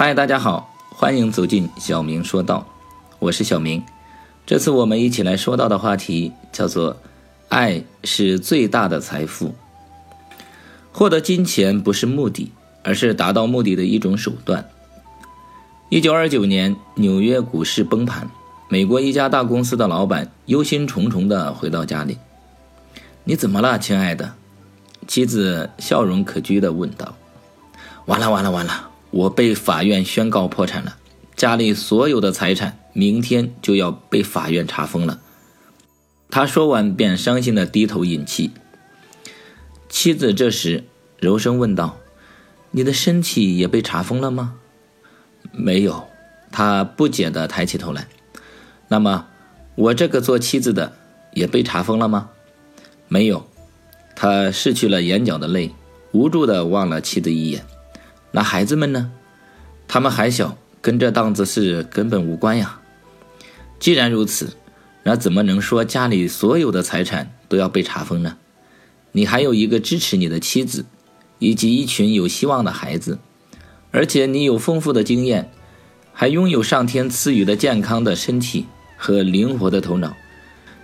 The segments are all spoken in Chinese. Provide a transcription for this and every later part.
嗨，大家好，欢迎走进小明说道，我是小明。这次我们一起来说到的话题叫做“爱是最大的财富”。获得金钱不是目的，而是达到目的的一种手段。一九二九年，纽约股市崩盘，美国一家大公司的老板忧心忡忡地回到家里：“你怎么了，亲爱的？”妻子笑容可掬地问道：“完了，完了，完了！我被法院宣告破产了，家里所有的财产明天就要被法院查封了。”他说完便伤心地低头饮泣。妻子这时柔声问道：“你的身体也被查封了吗？”“没有。”他不解地抬起头来。“那么，我这个做妻子的也被查封了吗？”“没有。”他拭去了眼角的泪，无助地望了妻子一眼。那孩子们呢？他们还小，跟这档子事根本无关呀。既然如此，那怎么能说家里所有的财产都要被查封呢？你还有一个支持你的妻子，以及一群有希望的孩子，而且你有丰富的经验，还拥有上天赐予的健康的身体和灵活的头脑。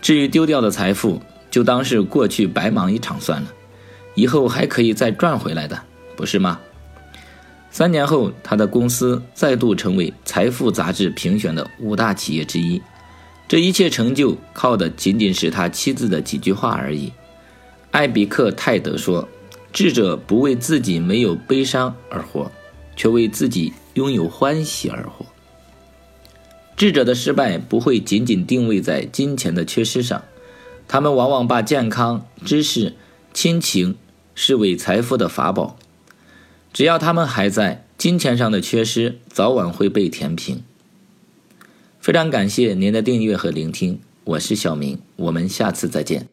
至于丢掉的财富，就当是过去白忙一场算了，以后还可以再赚回来的，不是吗？三年后，他的公司再度成为《财富》杂志评选的五大企业之一。这一切成就靠的仅仅是他妻子的几句话而已。艾比克泰德说：“智者不为自己没有悲伤而活，却为自己拥有欢喜而活。智者的失败不会仅仅定位在金钱的缺失上。”他们往往把健康、知识、亲情视为财富的法宝，只要他们还在，金钱上的缺失早晚会被填平。非常感谢您的订阅和聆听，我是小明，我们下次再见。